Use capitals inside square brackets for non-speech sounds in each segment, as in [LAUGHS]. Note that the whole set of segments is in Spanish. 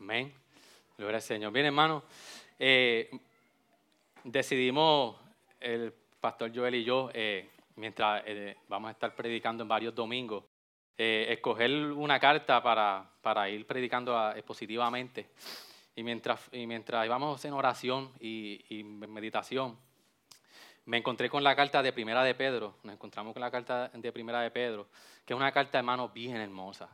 Amén. Gloria al Señor. Bien, hermano, eh, decidimos, el pastor Joel y yo, eh, mientras eh, vamos a estar predicando en varios domingos, escoger una carta para, para ir predicando positivamente. Y mientras, y mientras íbamos en oración y, y meditación, me encontré con la carta de Primera de Pedro, nos encontramos con la carta de Primera de Pedro, que es una carta, hermano, bien hermosa.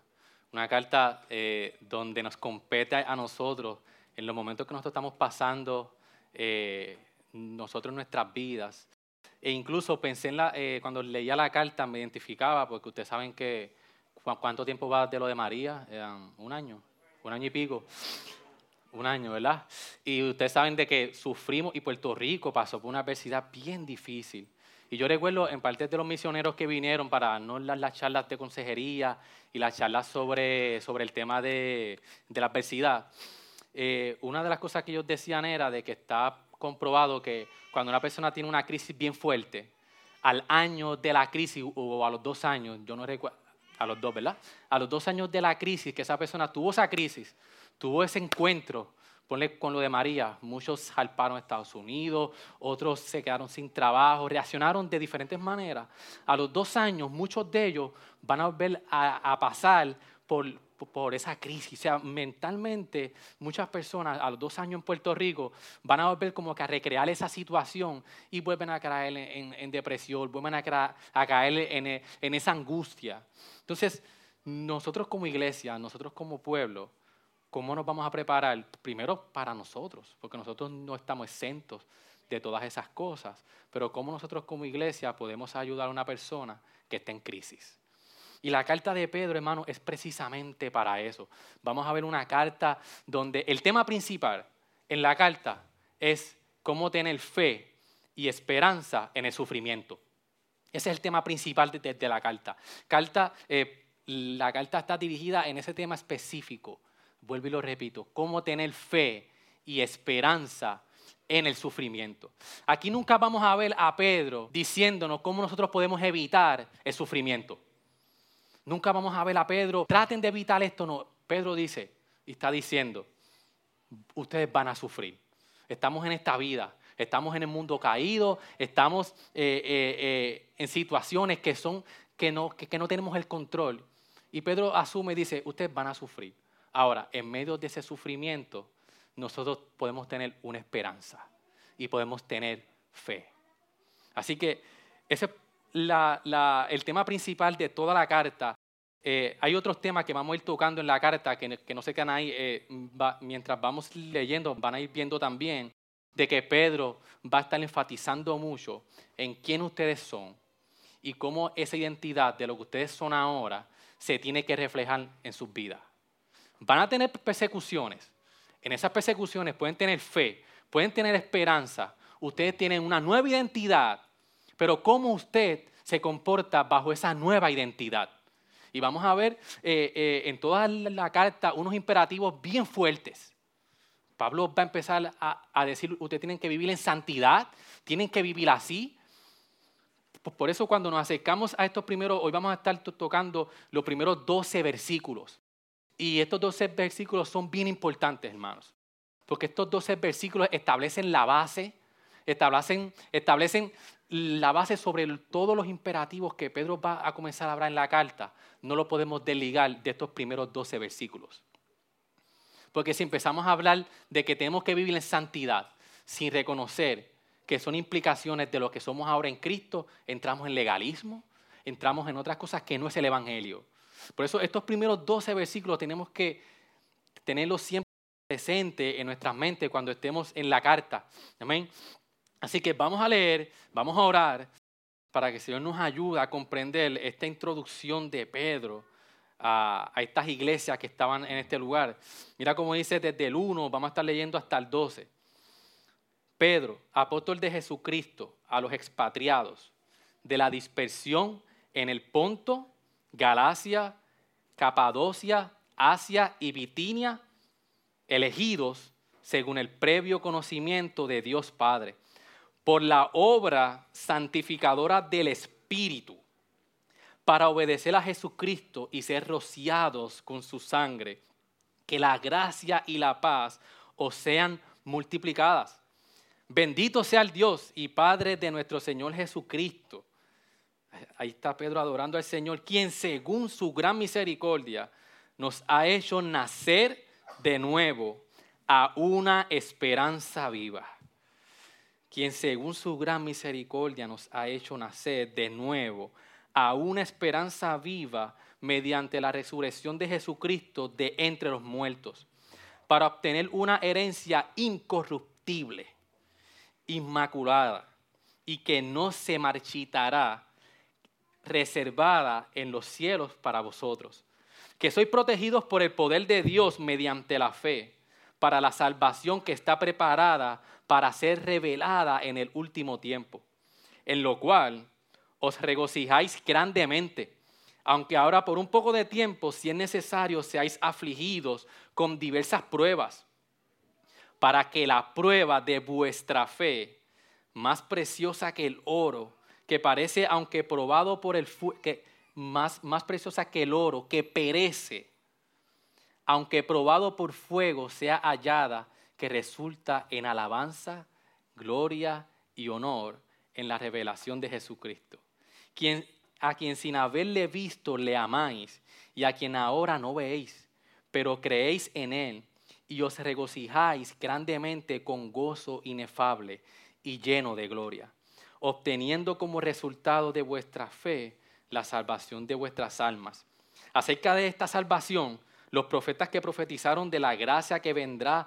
Una carta eh, donde nos compete a nosotros en los momentos que nosotros estamos pasando, eh, nosotros nuestras vidas. E incluso pensé en la, eh, cuando leía la carta, me identificaba, porque ustedes saben que cuánto tiempo va de lo de María, un año, un año y pico un año, ¿verdad? Y ustedes saben de que sufrimos y Puerto Rico pasó por una adversidad bien difícil. Y yo recuerdo en parte de los misioneros que vinieron para darnos las, charlas de consejería y las charlas sobre, sobre el tema de, de la adversidad, eh, una de las cosas que ellos decían era de que está comprobado que cuando una persona tiene una crisis bien fuerte, al año de la crisis o a los dos años, yo no recuerdo, a los dos, ¿verdad? A los dos años de la crisis, que esa persona tuvo esa crisis, tuvo ese encuentro, ponle con lo de María, muchos salparon a Estados Unidos, otros se quedaron sin trabajo, reaccionaron de diferentes maneras. A los dos años, muchos de ellos van a volver a, pasar por, por esa crisis. O sea, mentalmente muchas personas a los dos años en Puerto Rico van a volver como que a recrear esa situación y vuelven a caer en, depresión, vuelven a, a caer en, en, esa angustia. Entonces, nosotros como iglesia, nosotros como pueblo, ¿Cómo nos vamos a preparar? Primero para nosotros, porque nosotros no estamos exentos de todas esas cosas, pero cómo nosotros como iglesia podemos ayudar a una persona que está en crisis. Y la carta de Pedro, hermano, es precisamente para eso. Vamos a ver una carta donde el tema principal en la carta es cómo tener fe y esperanza en el sufrimiento. Ese es el tema principal de, la carta. carta eh, la carta está dirigida en ese tema específico vuelvo y lo repito, cómo tener fe y esperanza en el sufrimiento. Aquí nunca vamos a ver a Pedro diciéndonos cómo nosotros podemos evitar el sufrimiento. Nunca vamos a ver a Pedro, traten de evitar esto. No, Pedro dice y está diciendo, ustedes van a sufrir. Estamos en esta vida, estamos en el mundo caído, estamos eh, eh, eh, en situaciones que, son, que, no, que no tenemos el control. Y Pedro asume y dice, ustedes van a sufrir. Ahora, en medio de ese sufrimiento, nosotros podemos tener una esperanza y podemos tener fe. Así que ese es el tema principal de toda la carta. Eh, hay otros temas que vamos a ir tocando en la carta que, no se quedan ahí. Eh, mientras vamos leyendo, van a ir viendo también de que Pedro va a estar enfatizando mucho en quién ustedes son y cómo esa identidad de lo que ustedes son ahora se tiene que reflejar en sus vidas. Van a tener persecuciones. En esas persecuciones pueden tener fe, pueden tener esperanza. Ustedes tienen una nueva identidad, pero cómo usted se comporta bajo esa nueva identidad. Y vamos a ver eh, eh, en toda la carta unos imperativos bien fuertes. Pablo va a empezar a, decir, ustedes tienen que vivir en santidad, tienen que vivir así. Por eso cuando nos acercamos a estos primeros, hoy vamos a estar tocando los primeros 12 versículos. Y estos 12 versículos son bien importantes, hermanos, porque estos 12 versículos establecen la base, establecen, establecen la base sobre todos los imperativos que Pedro va a comenzar a hablar en la carta. No lo podemos desligar de estos primeros 12 versículos. Porque si empezamos a hablar de que tenemos que vivir en santidad sin reconocer que son implicaciones de lo que somos ahora en Cristo, entramos en legalismo, entramos en otras cosas que no es el Evangelio. Por eso estos primeros 12 versículos tenemos que tenerlos siempre presentes en nuestras mentes cuando estemos en la carta. Amén. Así que vamos a leer, vamos a orar para que el Señor nos ayude a comprender esta introducción de Pedro a, a, estas iglesias que estaban en este lugar. Mira cómo dice desde el 1, vamos a estar leyendo hasta el 12. Pedro, apóstol de Jesucristo, a los expatriados de la dispersión en el Ponto, Galacia, Capadocia, Asia y Bitinia, elegidos según el previo conocimiento de Dios Padre, por la obra santificadora del Espíritu, para obedecer a Jesucristo y ser rociados con su sangre, que la gracia y la paz os sean multiplicadas. Bendito sea el Dios y Padre de nuestro Señor Jesucristo. Ahí está Pedro adorando al Señor, quien según su gran misericordia nos ha hecho nacer de nuevo a una esperanza viva. Quien según su gran misericordia nos ha hecho nacer de nuevo a una esperanza viva mediante la resurrección de Jesucristo de entre los muertos, para obtener una herencia incorruptible, inmaculada y que no se marchitará, reservada en los cielos para vosotros, que sois protegidos por el poder de Dios mediante la fe, para la salvación que está preparada para ser revelada en el último tiempo, en lo cual os regocijáis grandemente aunque ahora por un poco de tiempo, si es necesario, seáis afligidos con diversas pruebas, para que la prueba de vuestra fe, más preciosa que el oro, que parece, aunque probado por el fuego, más, más preciosa que el oro, que perece, aunque probado por fuego, sea hallada, que resulta en alabanza, gloria y honor en la revelación de Jesucristo, quien a quien sin haberle visto le amáis y a quien ahora no veis, pero creéis en él y os regocijáis grandemente con gozo inefable y lleno de gloria, obteniendo como resultado de vuestra fe la salvación de vuestras almas. Acerca de esta salvación, los profetas que profetizaron de la gracia que vendrá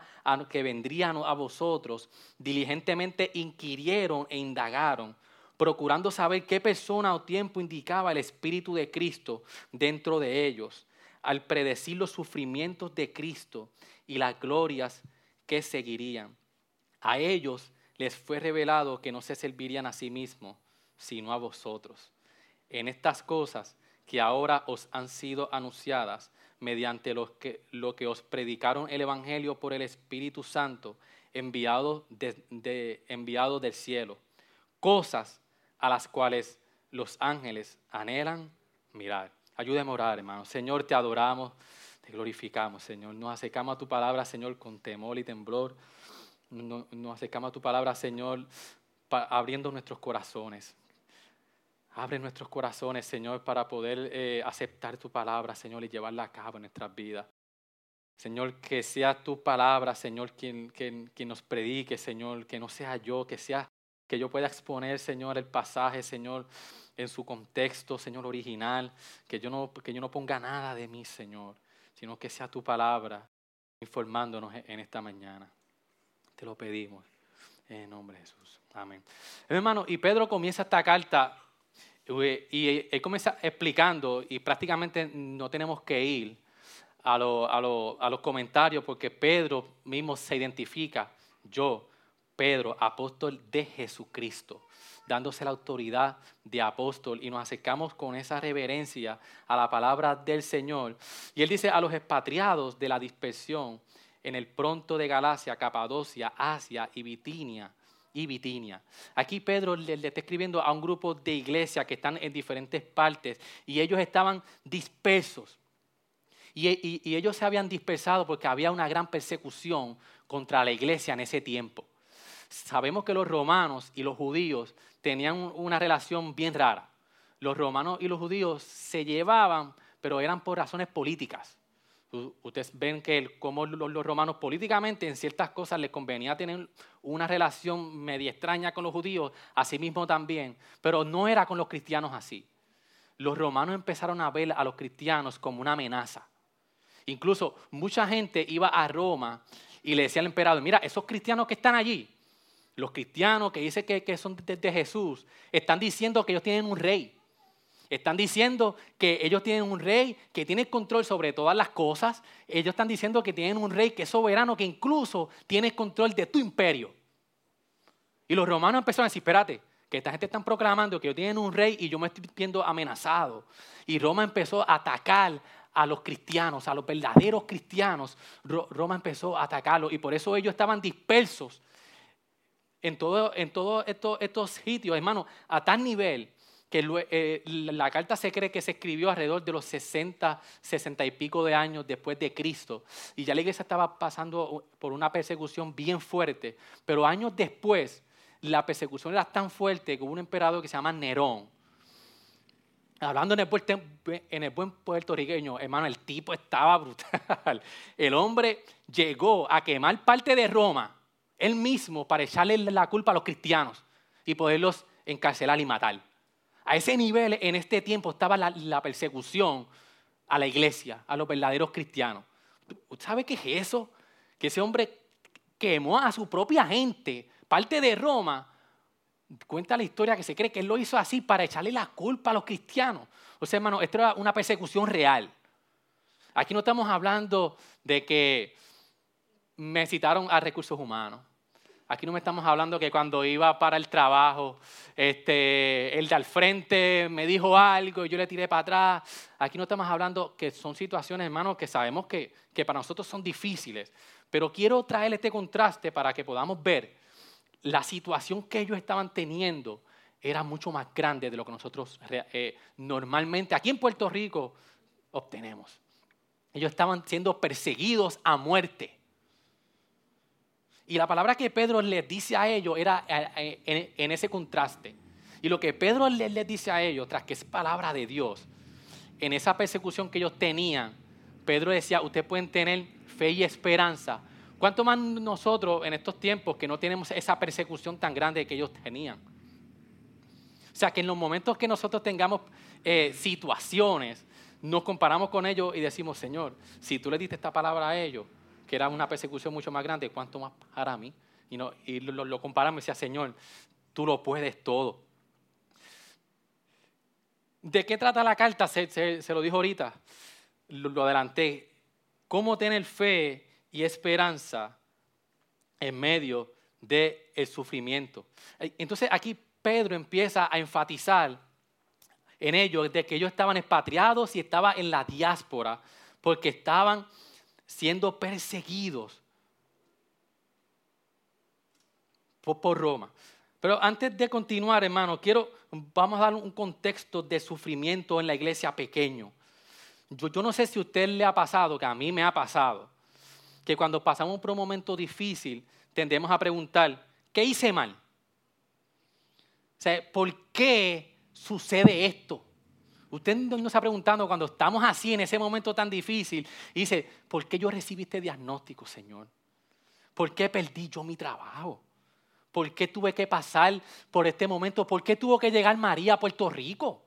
que vendrían a vosotros diligentemente inquirieron e indagaron procurando saber qué persona o tiempo indicaba el Espíritu de Cristo dentro de ellos, al predecir los sufrimientos de Cristo y las glorias que seguirían. A ellos les fue revelado que no se servirían a sí mismos, sino a vosotros. En estas cosas que ahora os han sido anunciadas mediante lo que, os predicaron el Evangelio por el Espíritu Santo enviado, de, enviado del cielo. Cosas a las cuales los ángeles anhelan mirar. Ayúdame a orar, hermano. Señor, te adoramos, te glorificamos, Señor. Nos acercamos a tu palabra, Señor, con temor y temblor. Nos acercamos a tu palabra, Señor, abriendo nuestros corazones. Abre nuestros corazones, Señor, para poder eh, aceptar tu palabra, Señor, y llevarla a cabo en nuestras vidas. Señor, que sea tu palabra, Señor, quien, quien, quien nos predique, Señor, que no sea yo, que sea que yo pueda exponer, Señor, el pasaje, Señor, en su contexto, Señor, original, que yo no, que yo no ponga nada de mí, Señor, sino que sea tu palabra informándonos en esta mañana. Te lo pedimos en nombre de Jesús. Amén. Hermano, y Pedro comienza esta carta eh, y él comienza explicando y prácticamente no tenemos que ir a, a los comentarios porque Pedro mismo se identifica, yo Pedro, apóstol de Jesucristo, dándose la autoridad de apóstol y nos acercamos con esa reverencia a la palabra del Señor. Y él dice a los expatriados de la dispersión en el pronto de Galacia, Capadocia, Asia y Bitinia. Y Bitinia. Aquí Pedro le, está escribiendo a un grupo de iglesia que están en diferentes partes y ellos estaban dispersos. y ellos se habían dispersado porque había una gran persecución contra la iglesia en ese tiempo sabemos que los romanos y los judíos tenían una relación bien rara. Los romanos y los judíos se llevaban, pero eran por razones políticas. Ustedes ven que como los romanos políticamente en ciertas cosas les convenía tener una relación media extraña con los judíos, así mismo también, pero no era con los cristianos así. Los romanos empezaron a ver a los cristianos como una amenaza. Incluso mucha gente iba a Roma y le decía al emperador, mira, esos cristianos que están allí, los cristianos que dicen que, son de, Jesús, están diciendo que ellos tienen un rey. Están diciendo que ellos tienen un rey que tiene control sobre todas las cosas. Ellos están diciendo que tienen un rey que es soberano, que incluso tiene control de tu imperio. Y los romanos empezaron a decir, espérate, que esta gente está proclamando que ellos tienen un rey y yo me estoy viendo amenazado. Y Roma empezó a atacar a los cristianos, a los verdaderos cristianos. Roma empezó a atacarlos y por eso ellos estaban dispersos en todos en todo estos, estos sitios, hermano, a tal nivel que eh, la carta se cree que se escribió alrededor de los 60, 60 y pico de años después de Cristo. Y ya la iglesia estaba pasando por una persecución bien fuerte. Pero años después, la persecución era tan fuerte que hubo un emperador que se llama Nerón. Hablando en el, en el buen puertorriqueño, hermano, el tipo estaba brutal. [LAUGHS] El hombre llegó a quemar parte de Roma, él mismo, para echarle la culpa a los cristianos y poderlos encarcelar y matar. A ese nivel en este tiempo estaba la, persecución a la iglesia, a los verdaderos cristianos. ¿Sabe qué es eso? Que ese hombre quemó a su propia gente, parte de Roma. Cuenta la historia que se cree que él lo hizo así para echarle la culpa a los cristianos. O sea, hermano, esto era una persecución real. Aquí no estamos hablando de que me citaron a recursos humanos. Aquí no me estamos hablando que cuando iba para el trabajo, este, el de al frente me dijo algo y yo le tiré para atrás. Aquí no estamos hablando que son situaciones, hermanos, que sabemos que, que para nosotros son difíciles. Pero quiero traer este contraste para que podamos ver la situación que ellos estaban teniendo era mucho más grande de lo que nosotros eh, normalmente aquí en Puerto Rico obtenemos. Ellos estaban siendo perseguidos a muerte. Y la palabra que Pedro les dice a ellos era eh, eh, en, ese contraste. Y lo que Pedro les, dice a ellos, tras que es palabra de Dios, en esa persecución que ellos tenían, Pedro decía, ustedes pueden tener fe y esperanza. ¿Cuánto más nosotros en estos tiempos que no tenemos esa persecución tan grande que ellos tenían? O sea, que en los momentos que nosotros tengamos eh, situaciones, nos comparamos con ellos y decimos, Señor, si tú le diste esta palabra a ellos, que era una persecución mucho más grande, ¿cuánto más para mí? Y, no, y lo, lo comparamos y decía, Señor, tú lo puedes todo. ¿De qué trata la carta? Se, lo dijo ahorita, lo, adelanté. ¿Cómo tener fe y esperanza en medio del sufrimiento? Entonces aquí Pedro empieza a enfatizar en ellos de que ellos estaban expatriados y estaban en la diáspora porque estaban siendo perseguidos por, Roma. Pero antes de continuar, hermano, quiero, vamos a dar un contexto de sufrimiento en la iglesia pequeño. Yo, yo no sé si a usted le ha pasado, que a mí me ha pasado, que cuando pasamos por un momento difícil, tendemos a preguntar, ¿qué hice mal? O sea, ¿por qué sucede esto? Usted no está preguntando cuando estamos así en ese momento tan difícil y dice, ¿por qué yo recibí este diagnóstico, Señor? ¿Por qué perdí yo mi trabajo? ¿Por qué tuve que pasar por este momento? ¿Por qué tuvo que llegar María a Puerto Rico?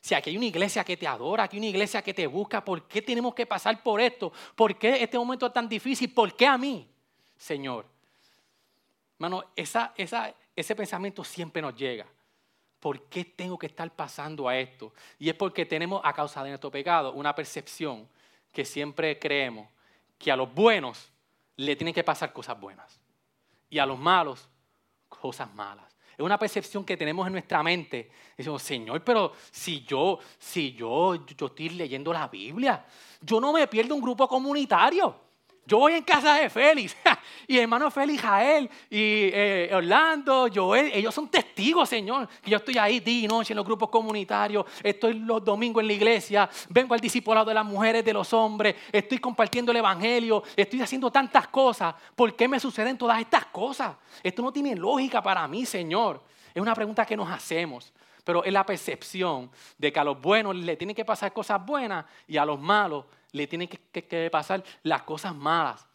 Si aquí hay una iglesia que te adora, aquí hay una iglesia que te busca, ¿por qué tenemos que pasar por esto? ¿Por qué este momento es tan difícil? ¿Por qué a mí, Señor? Hermano, ese pensamiento siempre nos llega. ¿Por qué tengo que estar pasando a esto? Y es porque tenemos, a causa de nuestro pecado, una percepción que siempre creemos que a los buenos le tienen que pasar cosas buenas y a los malos cosas malas. Es una percepción que tenemos en nuestra mente. Decimos, Señor, pero si yo, si yo, yo estoy leyendo la Biblia, yo no me pierdo un grupo comunitario. Yo voy en casa de Félix [LAUGHS] y hermano Félix, Jael y eh, Orlando, Joel, ellos son testigos, Señor, que yo estoy ahí día y noche en los grupos comunitarios, estoy los domingos en la iglesia, vengo al discipulado de las mujeres, de los hombres, estoy compartiendo el evangelio, estoy haciendo tantas cosas. ¿Por qué me suceden todas estas cosas? Esto no tiene lógica para mí, Señor. Es una pregunta que nos hacemos pero es la percepción de que a los buenos le tienen que pasar cosas buenas y a los malos le tienen que, pasar las cosas malas.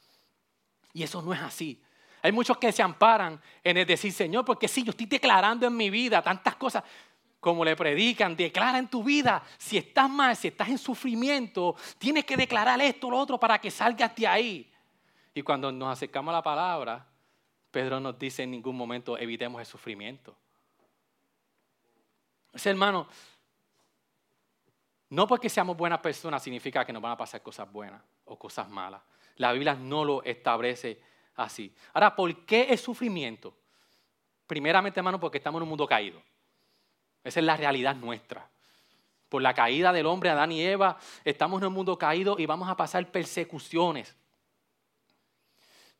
Y eso no es así. Hay muchos que se amparan en el decir, Señor, porque si yo estoy declarando en mi vida tantas cosas, como le predican, declara en tu vida, si estás mal, si estás en sufrimiento, tienes que declarar esto o lo otro para que salgas de ahí. Y cuando nos acercamos a la palabra, Pedro nos dice en ningún momento evitemos el sufrimiento. Ese hermano, no porque seamos buenas personas significa que nos van a pasar cosas buenas o cosas malas. La Biblia no lo establece así. Ahora, ¿por qué el sufrimiento? Primeramente, hermano, porque estamos en un mundo caído. Esa es la realidad nuestra. Por la caída del hombre, Adán y Eva, estamos en un mundo caído y vamos a pasar persecuciones.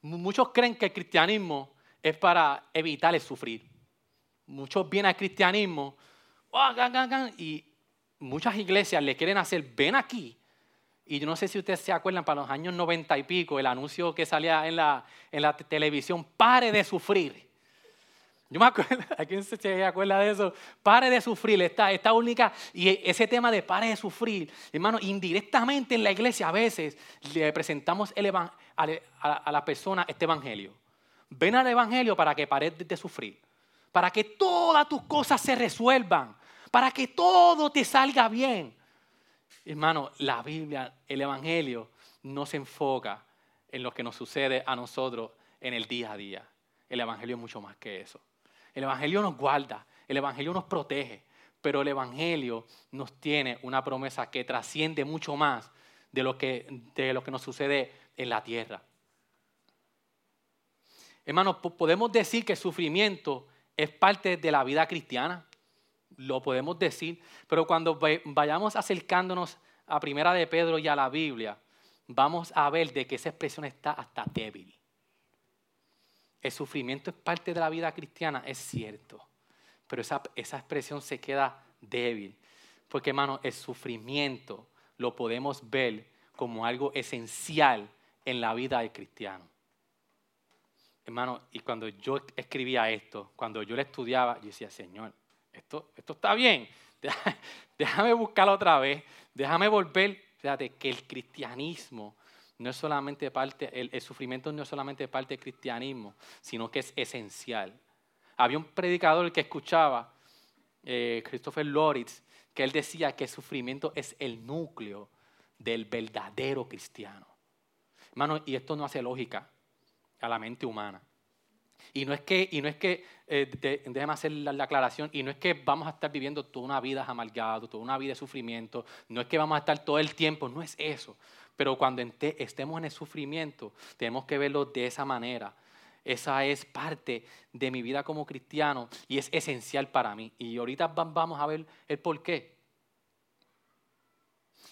Muchos creen que el cristianismo es para evitar el sufrir. Muchos vienen al cristianismo oh, y muchas iglesias le quieren hacer, ven aquí. Y yo no sé si ustedes se acuerdan, para los años noventa y pico, el anuncio que salía en la, en la televisión, pare de sufrir. Yo me acuerdo, [LAUGHS] ¿a quién se acuerda de eso? Pare de sufrir, esta, esta única, y ese tema de pare de sufrir, hermano, indirectamente en la iglesia a veces le presentamos el a, a, la persona este evangelio. Ven al evangelio para que pare de sufrir, para que todas tus cosas se resuelvan, para que todo te salga bien. Hermano, la Biblia, el evangelio, no se enfoca en lo que nos sucede a nosotros en el día a día. El evangelio es mucho más que eso. El Evangelio nos guarda, el Evangelio nos protege, pero el Evangelio nos tiene una promesa que trasciende mucho más de lo que, de lo que nos sucede en la tierra. Hermanos, podemos decir que el sufrimiento es parte de la vida cristiana, lo podemos decir, pero cuando vayamos acercándonos a Primera de Pedro y a la Biblia, vamos a ver de que esa expresión está hasta débil. El sufrimiento es parte de la vida cristiana, es cierto, pero esa, esa expresión se queda débil, porque hermano, el sufrimiento lo podemos ver como algo esencial en la vida del cristiano. Hermano, y cuando yo escribía esto, cuando yo lo estudiaba, yo decía, Señor, esto, esto está bien, [LAUGHS] déjame buscarlo otra vez, déjame volver, fíjate, que el cristianismo no es solamente parte, el, sufrimiento no es solamente parte del cristianismo, sino que es esencial. Había un predicador que escuchaba, eh, Christopher Loritz, que él decía que el sufrimiento es el núcleo del verdadero cristiano. Hermano, y esto no hace lógica a la mente humana. Y no es que, y no es que eh, déjeme hacer la, aclaración, y no es que vamos a estar viviendo toda una vida amargado, toda una vida de sufrimiento, no es que vamos a estar todo el tiempo, no es eso. Pero cuando estemos en el sufrimiento, tenemos que verlo de esa manera. Esa es parte de mi vida como cristiano y es esencial para mí. Y ahorita vamos a ver el por qué.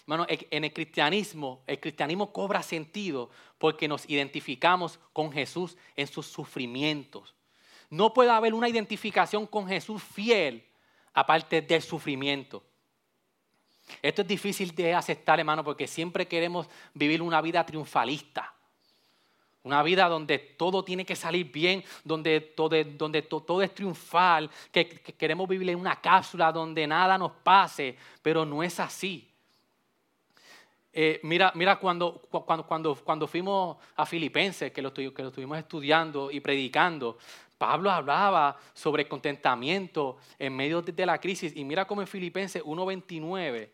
Hermano, en el cristianismo, el cristianismo cobra sentido porque nos identificamos con Jesús en sus sufrimientos. No puede haber una identificación con Jesús fiel aparte del sufrimiento. Esto es difícil de aceptar, hermano, porque siempre queremos vivir una vida triunfalista. Una vida donde todo tiene que salir bien, donde todo, donde todo es triunfal, que, queremos vivir en una cápsula donde nada nos pase, pero no es así. Eh, mira, mira cuando, cuando, cuando, cuando, fuimos a Filipenses, que lo, que lo estuvimos estudiando y predicando, Pablo hablaba sobre contentamiento en medio de, la crisis. Y mira cómo en Filipenses 1.29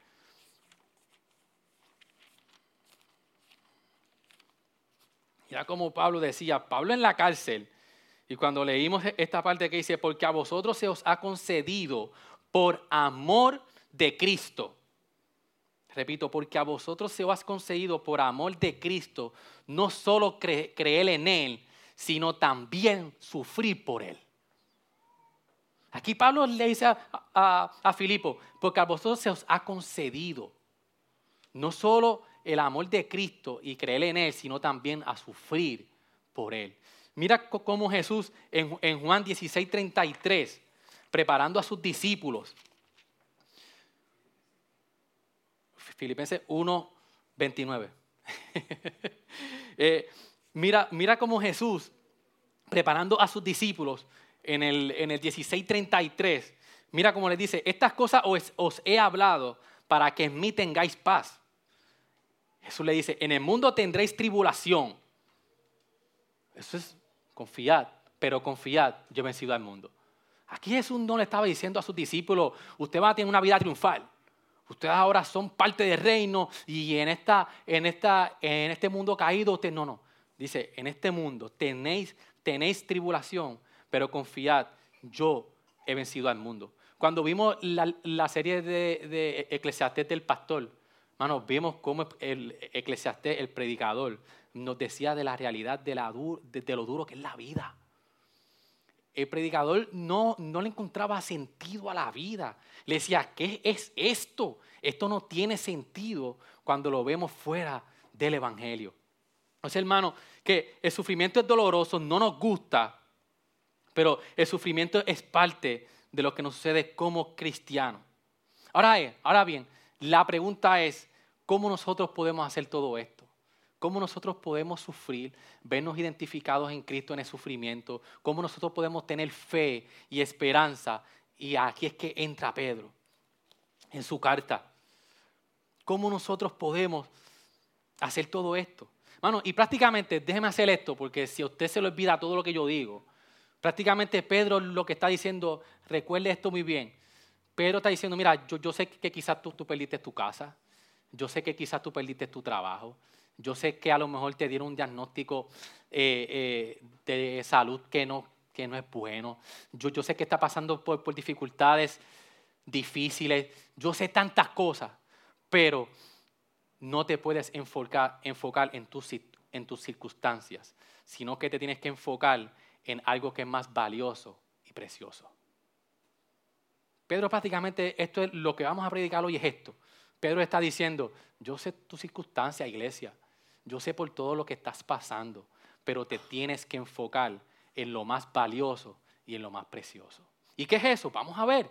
Mira como Pablo decía, Pablo en la cárcel, y cuando leímos esta parte que dice, porque a vosotros se os ha concedido por amor de Cristo. Repito, porque a vosotros se os ha concedido por amor de Cristo, no solo creer en Él, sino también sufrir por Él. Aquí Pablo le dice a, a, a Filipo, porque a vosotros se os ha concedido, no solo el amor de Cristo y creer en Él, sino también a sufrir por Él. Mira cómo Jesús en, Juan 16, 33, preparando a sus discípulos, Filipenses 1, 29. [LAUGHS] Eh, mira, mira cómo Jesús, preparando a sus discípulos en el, en el 16, 33, mira cómo les dice, estas cosas os, os he hablado para que en mí tengáis paz. Jesús le dice, en el mundo tendréis tribulación. Eso es confiad, pero confiad, yo he vencido al mundo. Aquí Jesús no le estaba diciendo a sus discípulos, usted va a tener una vida triunfal. Ustedes ahora son parte del reino y en, esta, en, esta, en este mundo caído, usted no, no. Dice, en este mundo tenéis, tenéis tribulación, pero confiad, yo he vencido al mundo. Cuando vimos la, serie de, de Eclesiastés del pastor, Hermanos, vimos cómo el eclesiastés, el predicador, nos decía de la realidad de, la, de, lo duro que es la vida. El predicador no, no le encontraba sentido a la vida. Le decía, ¿qué es esto? Esto no tiene sentido cuando lo vemos fuera del Evangelio. Sea, hermano, que el sufrimiento es doloroso, no nos gusta, pero el sufrimiento es parte de lo que nos sucede como cristianos. Ahora, ahora bien, la pregunta es, ¿cómo nosotros podemos hacer todo esto? ¿Cómo nosotros podemos sufrir, vernos identificados en Cristo en el sufrimiento? ¿Cómo nosotros podemos tener fe y esperanza? Y aquí es que entra Pedro en su carta. ¿Cómo nosotros podemos hacer todo esto? Mano, y prácticamente, déjeme hacer esto, porque si a usted se le olvida todo lo que yo digo, prácticamente Pedro lo que está diciendo, recuerde esto muy bien. Pedro está diciendo, mira, yo, sé que quizás tú, tú perdiste tu casa, yo sé que quizás tú perdiste tu trabajo, yo sé que a lo mejor te dieron un diagnóstico eh, eh, de salud que no, que no es bueno. Yo, sé que está pasando por, por dificultades difíciles. Yo sé tantas cosas, pero no te puedes enfocar, enfocar en, tus, en tus circunstancias, sino que te tienes que enfocar en algo que es más valioso y precioso. Pedro prácticamente, esto es lo que vamos a predicar hoy es esto. Pedro está diciendo, yo sé tu circunstancia, iglesia, yo sé por todo lo que estás pasando, pero te tienes que enfocar en lo más valioso y en lo más precioso. ¿Y qué es eso? Vamos a ver.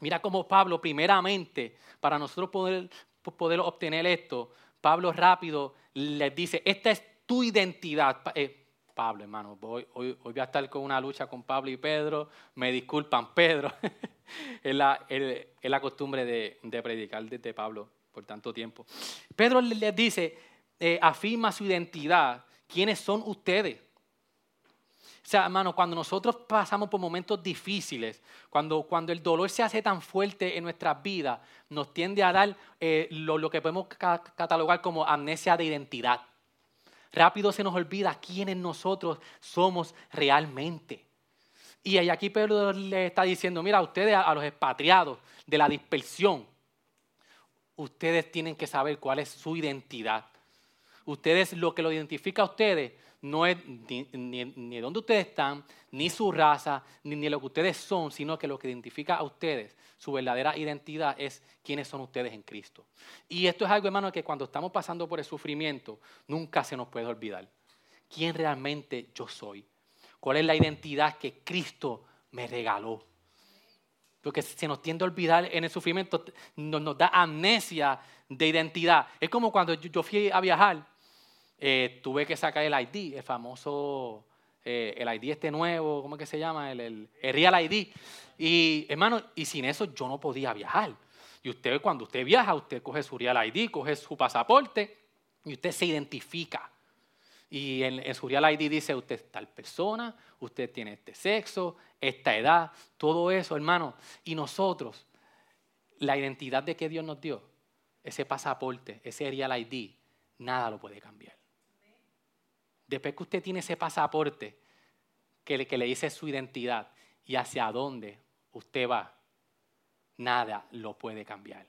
Mira cómo Pablo, primeramente, para nosotros poder, poder obtener esto, Pablo rápido les dice, esta es tu identidad. Eh, Pablo, hermano, hoy, hoy, voy a estar con una lucha con Pablo y Pedro, me disculpan, Pedro. [LAUGHS] es, la, es, la, costumbre de, de predicar desde Pablo por tanto tiempo. Pedro les dice, eh, afirma su identidad, quiénes son ustedes. O sea, hermano, cuando nosotros pasamos por momentos difíciles, cuando, cuando el dolor se hace tan fuerte en nuestras vidas, nos tiende a dar eh, lo, lo, que podemos catalogar como amnesia de identidad. Rápido se nos olvida quiénes nosotros somos realmente. Y aquí Pedro le está diciendo, mira, ustedes a los expatriados de la dispersión, ustedes tienen que saber cuál es su identidad. Ustedes, lo que lo identifica a ustedes no es ni, dónde ustedes están, ni su raza, ni, lo que ustedes son, sino que lo que identifica a ustedes, su verdadera identidad es quiénes son ustedes en Cristo. Y esto es algo, hermano, que cuando estamos pasando por el sufrimiento, nunca se nos puede olvidar. ¿Quién realmente yo soy? ¿Cuál es la identidad que Cristo me regaló? Porque se nos tiende a olvidar en el sufrimiento, nos, nos da amnesia de identidad. Es como cuando yo fui a viajar eh, tuve que sacar el ID, el famoso, eh, el ID este nuevo, ¿cómo es que se llama? El, el, Real ID. Y hermano, y sin eso yo no podía viajar. Y usted cuando usted viaja, usted coge su Real ID, coge su pasaporte y usted se identifica. Y en, en, su Real ID dice, usted es tal persona, usted tiene este sexo, esta edad, todo eso, hermano. Y nosotros, la identidad de que Dios nos dio, ese pasaporte, ese Real ID, nada lo puede cambiar. Después que usted tiene ese pasaporte que le, que le dice su identidad y hacia dónde usted va, nada lo puede cambiar.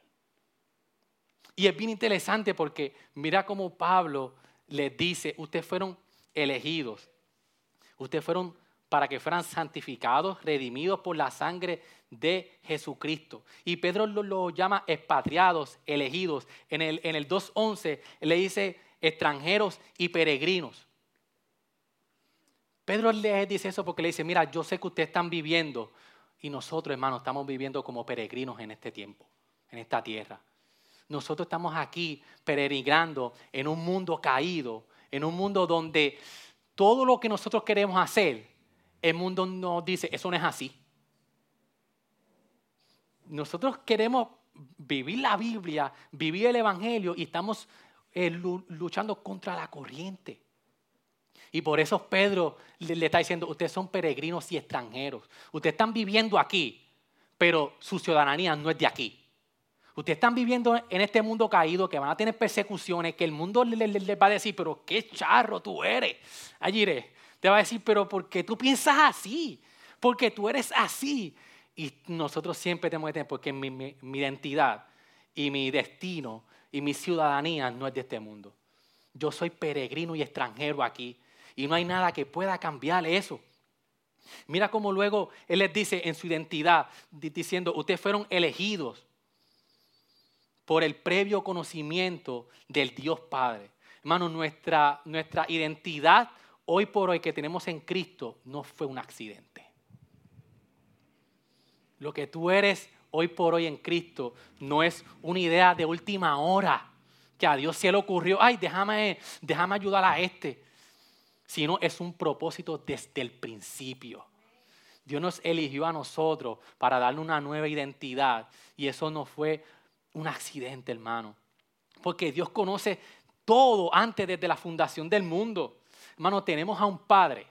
Y es bien interesante porque mira cómo Pablo les dice, ustedes fueron elegidos, ustedes fueron para que fueran santificados, redimidos por la sangre de Jesucristo. Y Pedro lo, llama expatriados, elegidos. En el, en el 2.11 le dice extranjeros y peregrinos. Pedro le dice eso porque le dice, mira, yo sé que ustedes están viviendo y nosotros, hermanos, estamos viviendo como peregrinos en este tiempo, en esta tierra. Nosotros estamos aquí peregrinando en un mundo caído, en un mundo donde todo lo que nosotros queremos hacer, el mundo nos dice, eso no es así. Nosotros queremos vivir la Biblia, vivir el Evangelio y estamos eh, luchando contra la corriente. Y por eso Pedro le, está diciendo, ustedes son peregrinos y extranjeros. Ustedes están viviendo aquí, pero su ciudadanía no es de aquí. Ustedes están viviendo en este mundo caído, que van a tener persecuciones, que el mundo les va a decir, pero qué charro tú eres. Allí te va a decir, pero ¿por qué tú piensas así? Porque tú eres así. Y nosotros siempre tenemos que tener, porque mi, mi identidad y mi destino y mi ciudadanía no es de este mundo. Yo soy peregrino y extranjero aquí. Y no hay nada que pueda cambiar eso. Mira cómo luego Él les dice en su identidad, diciendo, ustedes fueron elegidos por el previo conocimiento del Dios Padre. Hermano, nuestra, nuestra identidad hoy por hoy que tenemos en Cristo no fue un accidente. Lo que tú eres hoy por hoy en Cristo no es una idea de última hora que a Dios se le ocurrió, ay, déjame, déjame ayudar a este, sino es un propósito desde el principio. Dios nos eligió a nosotros para darle una nueva identidad y eso no fue un accidente, hermano. Porque Dios conoce todo antes desde la fundación del mundo. Hermano, tenemos a un Padre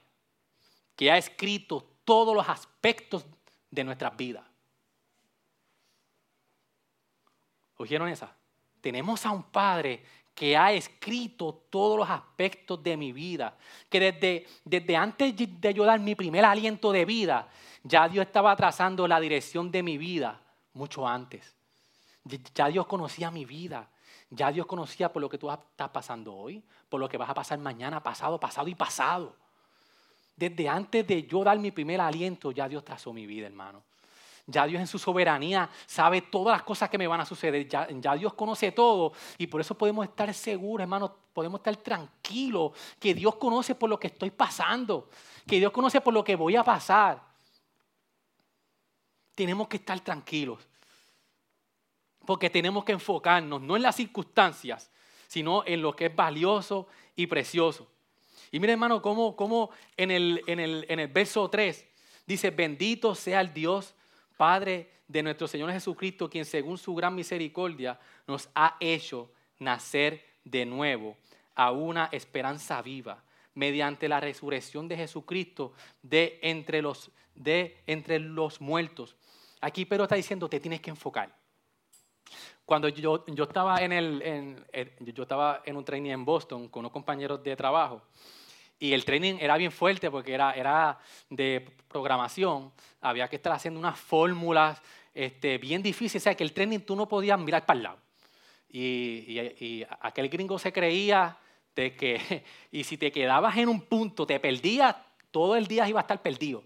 que ha escrito todos los aspectos de nuestras vidas. ¿Oyeron esa? Tenemos a un Padre que ha escrito todos los aspectos de mi vida, que desde, desde antes de yo dar mi primer aliento de vida, ya Dios estaba trazando la dirección de mi vida mucho antes. Ya Dios conocía mi vida, ya Dios conocía por lo que tú estás pasando hoy, por lo que vas a pasar mañana, pasado, pasado y pasado. Desde antes de yo dar mi primer aliento, ya Dios trazó mi vida, hermano. Ya Dios en su soberanía sabe todas las cosas que me van a suceder. Ya, Dios conoce todo y por eso podemos estar seguros, hermano. Podemos estar tranquilos que Dios conoce por lo que estoy pasando, que Dios conoce por lo que voy a pasar. Tenemos que estar tranquilos porque tenemos que enfocarnos no en las circunstancias, sino en lo que es valioso y precioso. Y mire, hermano, cómo, en, el, en, el, en el verso 3 dice: Bendito sea el Dios Padre de nuestro Señor Jesucristo, quien según su gran misericordia nos ha hecho nacer de nuevo a una esperanza viva mediante la resurrección de Jesucristo de entre los, de entre los muertos. Aquí Pedro está diciendo, te tienes que enfocar. Cuando yo, yo estaba en el, yo estaba en un training en Boston con unos compañeros de trabajo, y el training era bien fuerte porque era, era de programación, había que estar haciendo unas fórmulas este, bien difíciles, o sea, que el training tú no podías mirar para el lado. Y, y, aquel gringo se creía de que, [LAUGHS] y si te quedabas en un punto, te perdías, todo el día iba a estar perdido.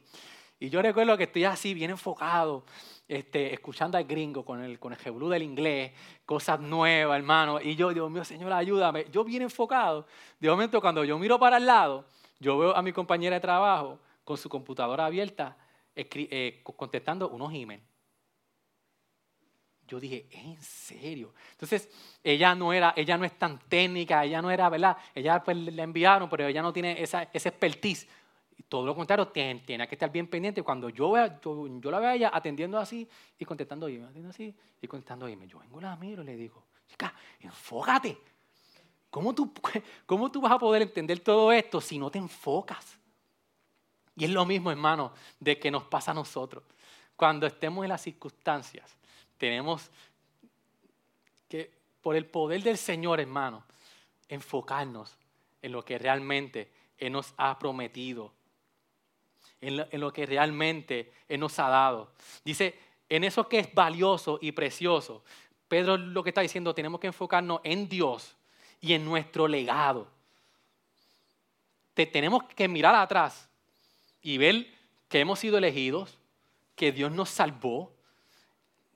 Y yo recuerdo que estoy así, bien enfocado, este, escuchando al gringo con el, con el del inglés, cosas nuevas, hermano. Y yo, Dios mío, Señor, ayúdame. Yo bien enfocado. De momento, cuando yo miro para el lado, yo veo a mi compañera de trabajo con su computadora abierta, eh, contestando unos emails. Yo dije, ¿en serio? Entonces, ella no, era, ella no es tan técnica, ella no era, ¿verdad? Ella pues le enviaron, pero ella no tiene esa, esa expertise todo lo contrario, tiene, que estar bien pendiente. Cuando yo, vea, yo, la veo a ella atendiendo así y contestando email, atendiendo así y contestando email. Yo vengo, la miro y le digo, chica, enfócate. ¿Cómo tú, [LAUGHS] ¿Cómo tú vas a poder entender todo esto si no te enfocas? Y es lo mismo, hermano, de que nos pasa a nosotros. Cuando estemos en las circunstancias, tenemos que, por el poder del Señor, hermano, enfocarnos en lo que realmente Él nos ha prometido en lo, que realmente Él nos ha dado. Dice, en eso que es valioso y precioso. Pedro lo que está diciendo, tenemos que enfocarnos en Dios y en nuestro legado. tenemos que mirar atrás y ver que hemos sido elegidos, que Dios nos salvó,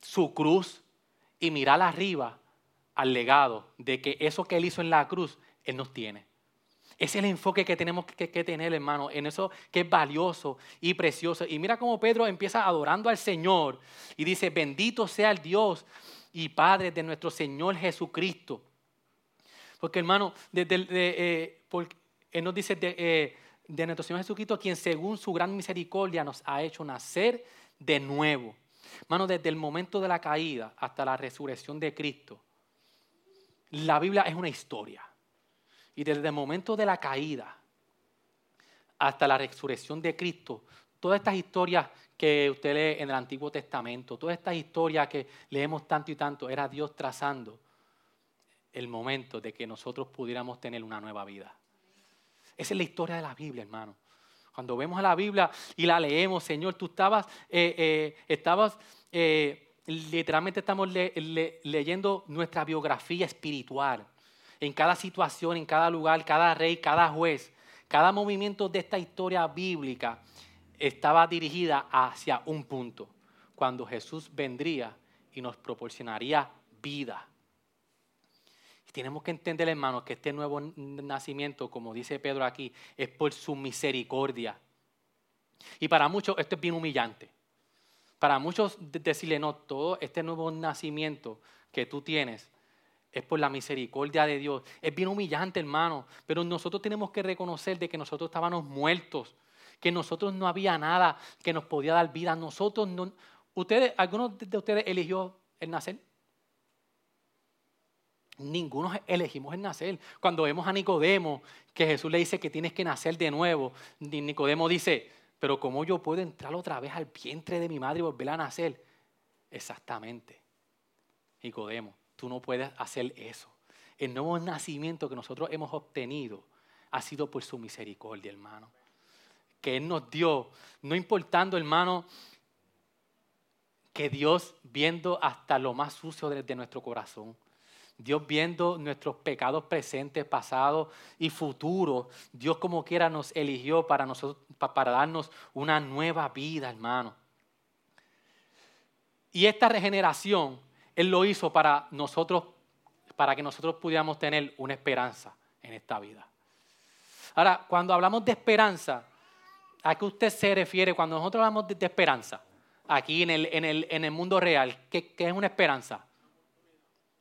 su cruz, y mirar arriba al legado de que eso que Él hizo en la cruz, Él nos tiene. Es el enfoque que tenemos que, tener, hermano, en eso que es valioso y precioso. Y mira cómo Pedro empieza adorando al Señor y dice, bendito sea el Dios y Padre de nuestro Señor Jesucristo. Porque, hermano, eh, Él nos dice eh, de nuestro Señor Jesucristo, quien según su gran misericordia nos ha hecho nacer de nuevo. Hermano, desde el momento de la caída hasta la resurrección de Cristo, la Biblia es una historia. Y desde el momento de la caída hasta la resurrección de Cristo, todas estas historias que usted lee en el Antiguo Testamento, todas estas historias que leemos tanto y tanto, era Dios trazando el momento de que nosotros pudiéramos tener una nueva vida. Esa es la historia de la Biblia, hermano. Cuando vemos a la Biblia y la leemos, Señor, tú estabas, eh, eh, estabas eh, literalmente estamos leyendo nuestra biografía espiritual en cada situación, en cada lugar, cada rey, cada juez, cada movimiento de esta historia bíblica estaba dirigida hacia un punto, cuando Jesús vendría y nos proporcionaría vida. tenemos que entender, hermanos, que este nuevo nacimiento, como dice Pedro aquí, es por su misericordia. Y para muchos esto es bien humillante. Para muchos decirle, no, todo este nuevo nacimiento que tú tienes es por la misericordia de Dios. Es bien humillante, hermano, pero nosotros tenemos que reconocer de que nosotros estábamos muertos, que nosotros no había nada que nos podía dar vida. Nosotros no, ustedes, algunos de ustedes eligió el nacer. Ninguno elegimos el nacer. Cuando vemos a Nicodemo, que Jesús le dice que tienes que nacer de nuevo, Nicodemo dice, pero ¿cómo yo puedo entrar otra vez al vientre de mi madre y volver a nacer? Exactamente. Nicodemo, tú no puedes hacer eso. El nuevo nacimiento que nosotros hemos obtenido ha sido por su misericordia, hermano. Que Él nos dio, no importando, hermano, que Dios viendo hasta lo más sucio de nuestro corazón, Dios viendo nuestros pecados presentes, pasados y futuros, Dios como quiera nos eligió para, nosotros, para darnos una nueva vida, hermano. Y esta regeneración, Él lo hizo para nosotros, para que nosotros pudiéramos tener una esperanza en esta vida. Ahora, cuando hablamos de esperanza, ¿a qué usted se refiere cuando nosotros hablamos de, esperanza? Aquí en el, en, el, en el mundo real, ¿qué, ¿qué es una esperanza?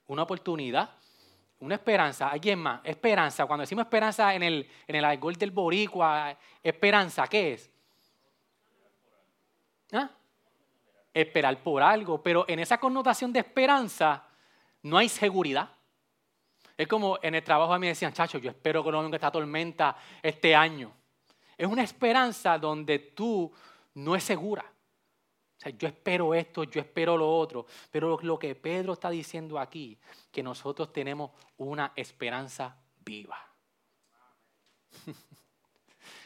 una oportunidad, una esperanza. ¿Alguien más? Esperanza. Cuando decimos esperanza en el, en el alcohol del boricua, esperanza, ¿qué es? ¿Ah? Esperar por algo. Pero en esa connotación de esperanza no hay seguridad. Es como en el trabajo a mí decían, chacho, yo espero que no venga esta tormenta este año. Es una esperanza donde tú no es segura yo espero esto, yo espero lo otro. Pero lo que Pedro está diciendo aquí, que nosotros tenemos una esperanza viva.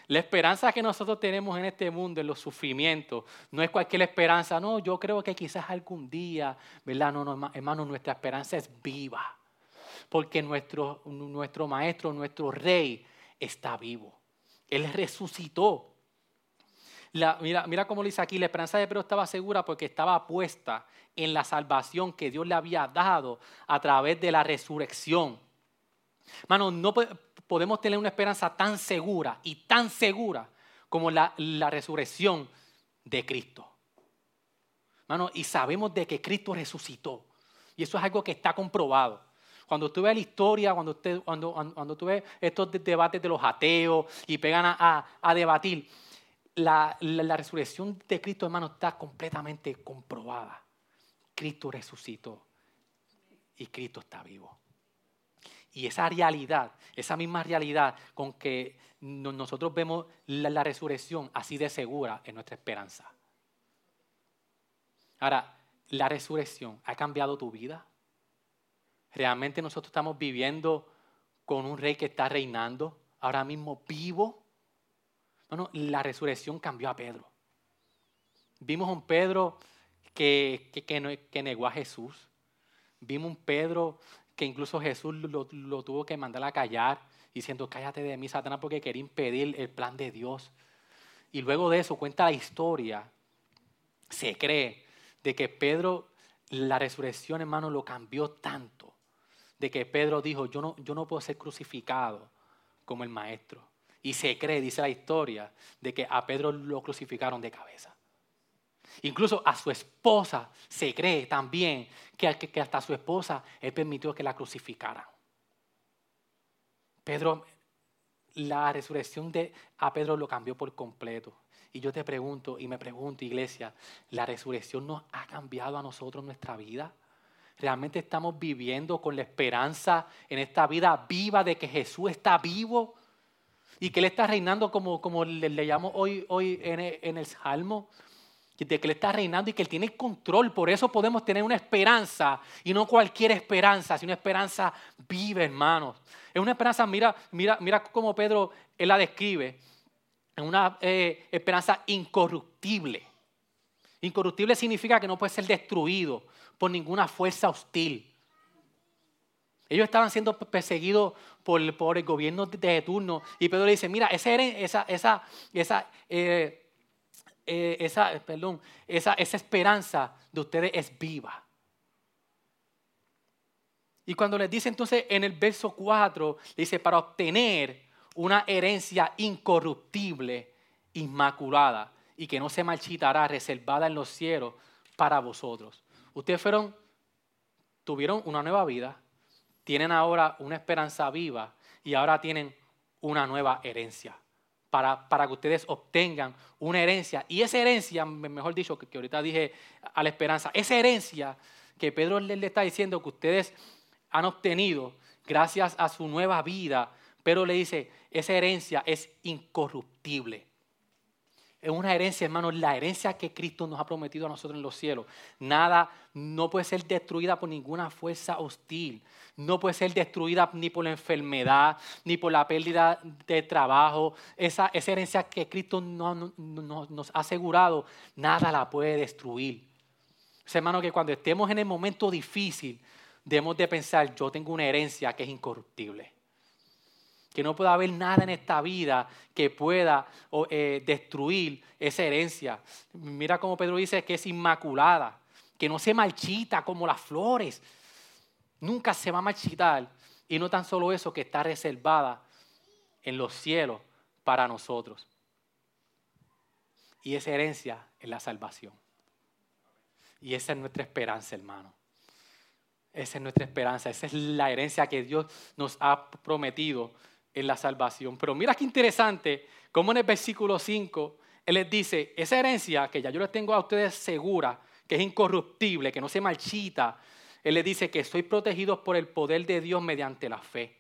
La esperanza que nosotros tenemos en este mundo, en los sufrimientos, no es cualquier esperanza. No, yo creo que quizás algún día, ¿verdad? No, no, hermano, nuestra esperanza es viva. Porque nuestro, nuestro maestro, nuestro rey, está vivo. Él resucitó mira, mira cómo lo dice aquí, la esperanza de Pedro estaba segura porque estaba puesta en la salvación que Dios le había dado a través de la resurrección. Hermano, no podemos tener una esperanza tan segura y tan segura como la, la resurrección de Cristo. Hermano, y sabemos de que Cristo resucitó. Y eso es algo que está comprobado. Cuando tú ves la historia, cuando, usted, cuando, cuando tú ves estos debates de los ateos y pegan a, a debatir, la, resurrección de Cristo, hermano, está completamente comprobada. Cristo resucitó y Cristo está vivo. Y esa realidad, esa misma realidad con que nosotros vemos la, resurrección así de segura en nuestra esperanza. Ahora, la resurrección ha cambiado tu vida. Realmente nosotros estamos viviendo con un rey que está reinando, ahora mismo vivo no, la resurrección cambió a Pedro. Vimos un Pedro que, que, negó a Jesús. Vimos un Pedro que incluso Jesús lo, tuvo que mandar a callar, diciendo, cállate de mí, Satanás, porque quería impedir el plan de Dios. Y luego de eso cuenta la historia, se cree, de que Pedro, la resurrección, hermano, lo cambió tanto, de que Pedro dijo, yo no, yo no puedo ser crucificado como el maestro. Y se cree, dice la historia, de que a Pedro lo crucificaron de cabeza. Incluso a su esposa se cree también que, hasta su esposa él permitió que la crucificaran. Pedro, la resurrección de a Pedro lo cambió por completo. Y yo te pregunto y me pregunto, iglesia, ¿la resurrección nos ha cambiado a nosotros nuestra vida? ¿Realmente estamos viviendo con la esperanza en esta vida viva de que Jesús está vivo? y que Él está reinando como, como le, le hoy, hoy en, en el Salmo, de que Él está reinando y que Él tiene control. Por eso podemos tener una esperanza y no cualquier esperanza, sino una esperanza viva, hermanos. Es una esperanza, mira, mira, mira cómo Pedro la describe, es una eh, esperanza incorruptible. Incorruptible significa que no puede ser destruido por ninguna fuerza hostil. Ellos estaban siendo perseguidos por, por el gobierno de, turno. Y Pedro le dice, mira, esa, esa, esa, esa, eh, eh, esa, perdón, esa, esa esperanza de ustedes es viva. Y cuando les dice entonces en el verso 4, dice, para obtener una herencia incorruptible, inmaculada. y que no se marchitará, reservada en los cielos para vosotros. Ustedes fueron, tuvieron una nueva vida, tienen ahora una esperanza viva y ahora tienen una nueva herencia. Para, para, que ustedes obtengan una herencia. Y esa herencia, mejor dicho, que, ahorita dije a la esperanza, esa herencia que Pedro le, le, está diciendo que ustedes han obtenido gracias a su nueva vida, pero le dice, esa herencia es incorruptible es una herencia, hermanos, la herencia que Cristo nos ha prometido a nosotros en los cielos. Nada, no puede ser destruida por ninguna fuerza hostil. No puede ser destruida ni por la enfermedad, ni por la pérdida de trabajo. Esa, esa herencia que Cristo nos ha asegurado, nada la puede destruir. Es, hermano, que cuando estemos en el momento difícil, debemos de pensar, yo tengo una herencia que es incorruptible que no pueda haber nada en esta vida que pueda eh, destruir esa herencia. Mira cómo Pedro dice que es inmaculada, que no se marchita como las flores. Nunca se va a marchitar. Y no tan solo eso, que está reservada en los cielos para nosotros. Y esa herencia es la salvación. Y esa es nuestra esperanza, hermano. Esa es nuestra esperanza, esa es la herencia que Dios nos ha prometido en la salvación. Pero mira qué interesante, como en el versículo 5, Él les dice, esa herencia que ya yo les tengo a ustedes segura, que es incorruptible, que no se marchita, Él les dice que soy protegidos por el poder de Dios mediante la fe,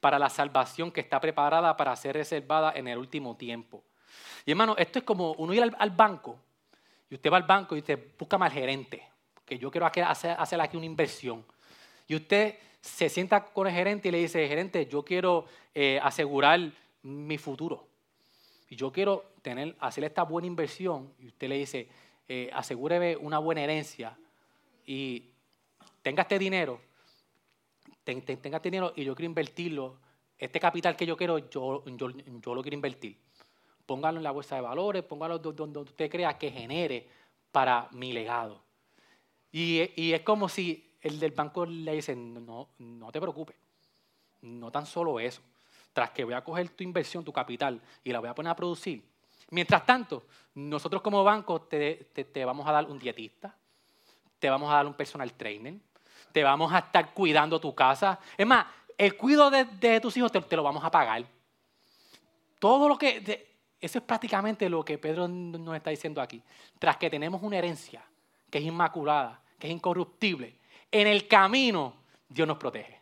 para la salvación que está preparada para ser reservada en el último tiempo. Y hermano, esto es como uno ir al, banco, y usted va al banco y usted busca al gerente, que yo quiero hacer aquí una inversión. Y usted se sienta con el gerente y le dice, gerente, yo quiero eh, asegurar mi futuro. Y yo quiero tener, hacer esta buena inversión. Y usted le dice, eh, asegúreme una buena herencia y tenga este dinero, tenga este dinero y yo quiero invertirlo. Este capital que yo quiero, yo, yo, lo quiero invertir. Póngalo en la bolsa de valores, póngalo donde usted crea que genere para mi legado. Y, y es como si el del banco le dice, no, no te preocupes, no tan solo eso, tras que voy a coger tu inversión, tu capital, y la voy a poner a producir. Mientras tanto, nosotros como banco te, vamos a dar un dietista, te vamos a dar un personal trainer, te vamos a estar cuidando tu casa. Es más, el cuidado de, tus hijos te, lo vamos a pagar. Todo lo que... eso es prácticamente lo que Pedro nos está diciendo aquí. Tras que tenemos una herencia que es inmaculada, que es incorruptible, en el camino Dios nos protege.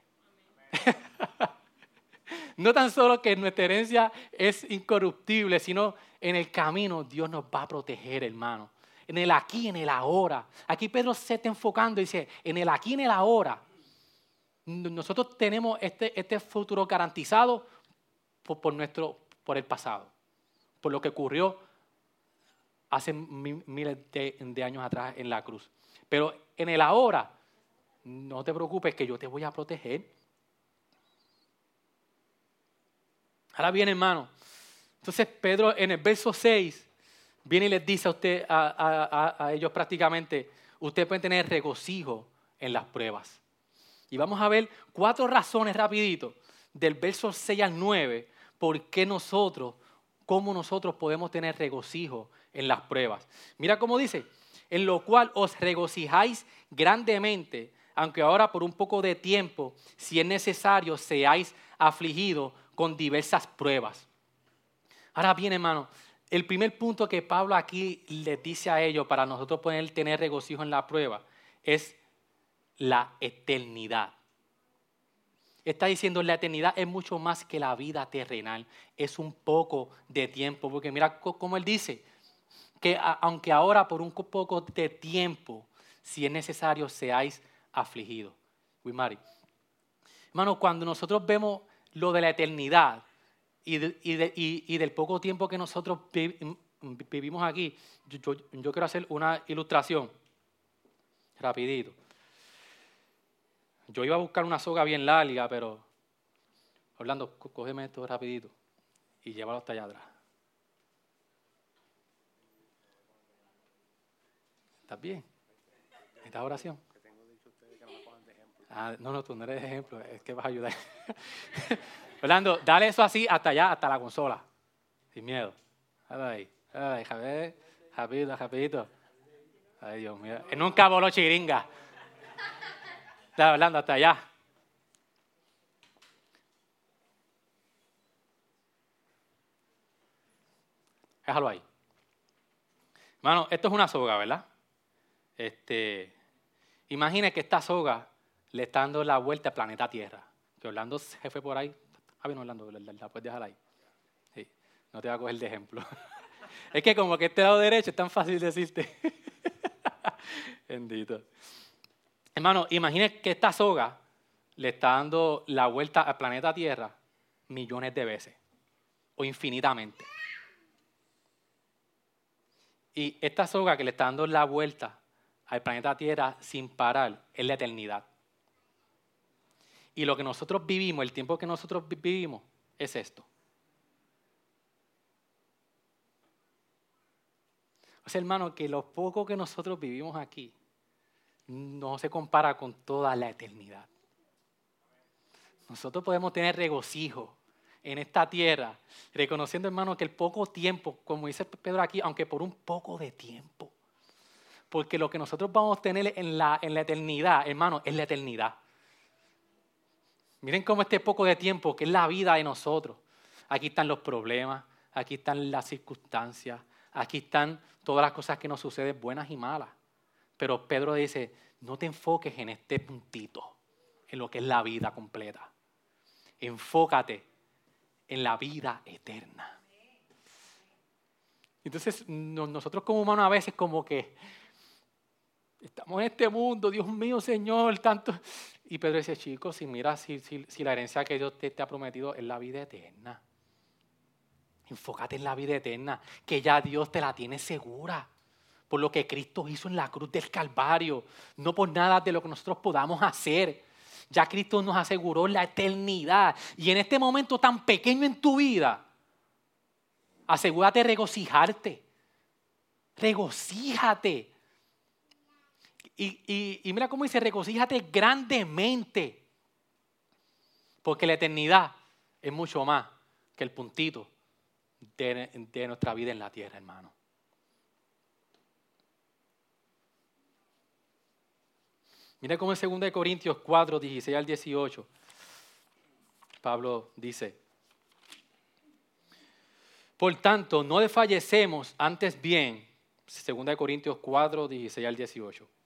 [LAUGHS] no tan solo que nuestra herencia es incorruptible, sino en el camino Dios nos va a proteger, hermano. En el aquí, en el ahora. Aquí Pedro se está enfocando y dice, en el aquí, en el ahora. Nosotros tenemos este, este futuro garantizado por, nuestro, por el pasado, por lo que ocurrió hace miles de años atrás en la cruz. Pero en el ahora, no te preocupes que yo te voy a proteger. Ahora bien, hermano. Entonces Pedro en el verso 6 viene y les dice a, usted, a, ellos prácticamente, ustedes pueden tener regocijo en las pruebas. Y vamos a ver cuatro razones rapidito del verso 6 al 9 por qué nosotros, cómo nosotros podemos tener regocijo en las pruebas. Mira cómo dice, en lo cual os regocijáis grandemente aunque ahora por un poco de tiempo, si es necesario, seáis afligidos con diversas pruebas. Ahora bien, hermano, el primer punto que Pablo aquí les dice a ellos para nosotros poder tener regocijo en la prueba es la eternidad. Está diciendo la eternidad es mucho más que la vida terrenal, es un poco de tiempo, porque mira cómo él dice, que aunque ahora por un poco de tiempo, si es necesario, seáis afligido. Wimari. Hermano, cuando nosotros vemos lo de la eternidad y, del poco tiempo que nosotros vivimos aquí, yo, quiero hacer una ilustración. Rapidito. Yo iba a buscar una soga bien larga, pero Orlando, cógeme esto rapidito y llévalo hasta allá atrás. ¿Estás bien? ¿Esta oración? Ah, no, no, tú no eres ejemplo, es que vas a ayudar. [LAUGHS] Orlando, dale eso así hasta allá, hasta la consola. Sin miedo. Ahí. Ay, Javier, rapidito, rapidito. Ay, Dios mío. Nunca voló chiringa. Está hablando hasta allá. Déjalo ahí. Hermano, esto es una soga, ¿verdad? Este, imagine que esta soga le está dando la vuelta al planeta Tierra. Que Orlando se fue por ahí. Ah, bien, Orlando, la puedes dejar ahí. Sí, no te voy a coger de ejemplo. [LAUGHS] es que como que este lado derecho es tan fácil decirte. [LAUGHS] Bendito. Hermano, imagine que esta soga le está dando la vuelta al planeta Tierra millones de veces o infinitamente. Y esta soga que le está dando la vuelta al planeta Tierra sin parar es la eternidad. Y lo que nosotros vivimos, el tiempo que nosotros vivimos, es esto. O sea, hermano, que lo poco que nosotros vivimos aquí no se compara con toda la eternidad. Nosotros podemos tener regocijo en esta tierra, reconociendo, hermano, que el poco tiempo, como dice Pedro aquí, aunque por un poco de tiempo, porque lo que nosotros vamos a tener en la, en la eternidad, hermano, es la eternidad. Miren cómo este poco de tiempo, que es la vida de nosotros, aquí están los problemas, aquí están las circunstancias, aquí están todas las cosas que nos suceden, buenas y malas. Pero Pedro dice, no te enfoques en este puntito, en lo que es la vida completa. Enfócate en la vida eterna. Entonces nosotros como humanos a veces como que estamos en este mundo, Dios mío, Señor, tanto... Y Pedro dice, chicos, si mira, si, si, la herencia que Dios te, te ha prometido es la vida eterna. Enfócate en la vida eterna, que ya Dios te la tiene segura por lo que Cristo hizo en la cruz del Calvario, no por nada de lo que nosotros podamos hacer. Ya Cristo nos aseguró la eternidad. Y en este momento tan pequeño en tu vida, asegúrate de regocijarte. Regocíjate. Y, y, mira cómo dice, regocíjate grandemente. Porque la eternidad es mucho más que el puntito de nuestra vida en la tierra, hermano. Mira cómo en 2 Corintios 4, 16 al 18, Pablo dice, por tanto, no desfallecemos, antes bien, 2 Corintios 4, 16 al 18.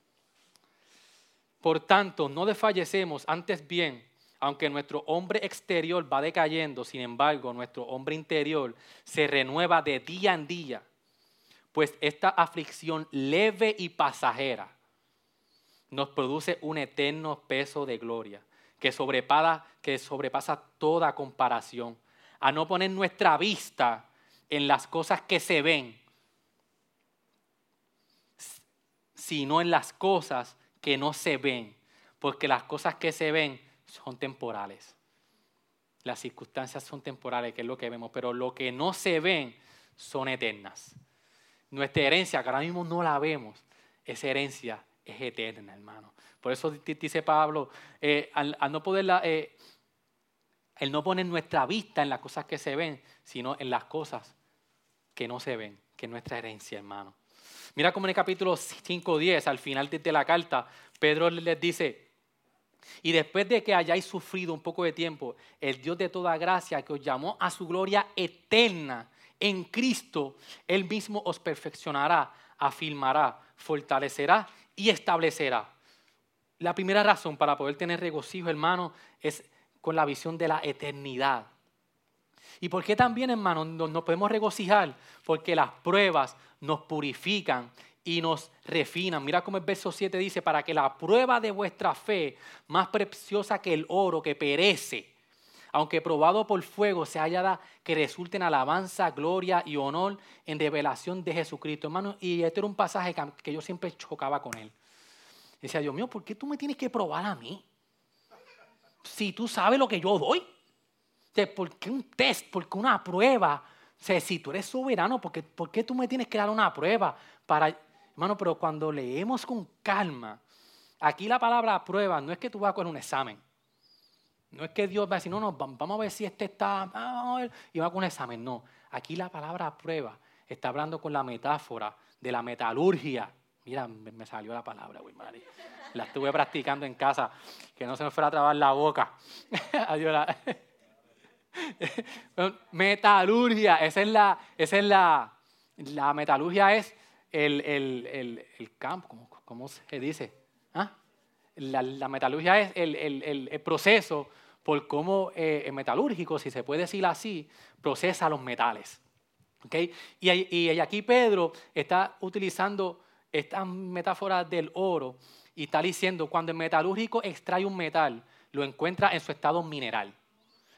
Por tanto, no desfallecemos, antes bien, aunque nuestro hombre exterior va decayendo, sin embargo, nuestro hombre interior se renueva de día en día, pues esta aflicción leve y pasajera nos produce un eterno peso de gloria que sobrepasa, que sobrepasa toda comparación. A no poner nuestra vista en las cosas que se ven, sino en las cosas que no se ven, porque las cosas que se ven son temporales. Las circunstancias son temporales, que es lo que vemos, pero lo que no se ven son eternas. Nuestra herencia, que ahora mismo no la vemos, esa herencia es eterna, hermano. Por eso dice Pablo, eh, al, no eh, el no poner nuestra vista en las cosas que se ven, sino en las cosas que no se ven, que es nuestra herencia, hermano. Mira como en el capítulo 5.10, al final de la carta, Pedro les dice, y después de que hayáis sufrido un poco de tiempo, el Dios de toda gracia que os llamó a su gloria eterna en Cristo, Él mismo os perfeccionará, afirmará, fortalecerá y establecerá. La primera razón para poder tener regocijo, hermano, es con la visión de la eternidad. ¿Y por qué también, hermano, nos podemos regocijar? Porque las pruebas nos purifican y nos refinan. Mira cómo el verso 7 dice, para que la prueba de vuestra fe, más preciosa que el oro que perece, aunque probado por fuego, se hallada que resulte en alabanza, gloria y honor en revelación de Jesucristo. Hermano, y este era un pasaje que yo siempre chocaba con él. Decía, Dios mío, ¿por qué tú me tienes que probar a mí? Si tú sabes lo que yo doy. ¿Por qué un test? ¿Por qué una prueba? O si tú eres soberano, ¿por qué, ¿por qué tú me tienes que dar una prueba? Para... Hermano, pero cuando leemos con calma, aquí la palabra prueba no es que tú vas con un examen. No es que Dios va a decir, no, no, vamos a ver si este está, y va con un examen. No, aquí la palabra prueba está hablando con la metáfora de la metalurgia. Mira, me salió la palabra, güey, La estuve practicando en casa, que no se me fuera a trabar la boca. [LAUGHS] [LAUGHS] [LAUGHS] metalurgia, esa es la, esa es la, la metalurgia es el, el, el, campo, ¿cómo, ¿cómo, se dice? ¿Ah? La, la, metalurgia es el, proceso por cómo eh, el metalúrgico, si se puede decir así, procesa los metales. ¿Okay? Y, y aquí Pedro está utilizando esta metáfora del oro y está diciendo, cuando el metalúrgico extrae un metal, lo encuentra en su estado mineral.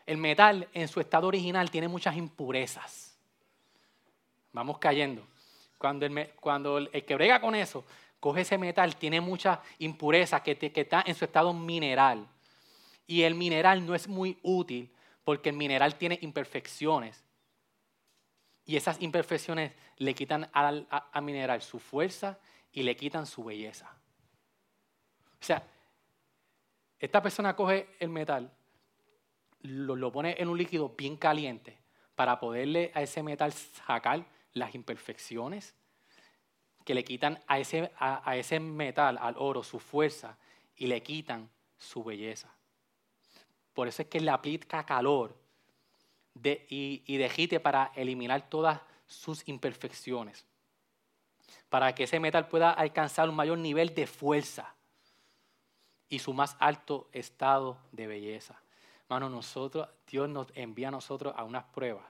El metal en su estado original tiene muchas impurezas. Vamos cayendo. Cuando el, que brega con eso, coge ese metal, tiene muchas impurezas que, que está en su estado mineral. Y el mineral no es muy útil porque el mineral tiene imperfecciones. Y esas imperfecciones le quitan al, mineral su fuerza y le quitan su belleza. O sea, esta persona coge el metal, lo, pone en un líquido bien caliente para poderle a ese metal sacar las imperfecciones que le quitan a ese, a, ese metal, al oro, su fuerza y le quitan su belleza. Por eso es que le aplica calor de, y, y dejite para eliminar todas sus imperfecciones. Para que ese metal pueda alcanzar un mayor nivel de fuerza y su más alto estado de belleza. Hermano, nosotros, Dios nos envía a nosotros a unas pruebas,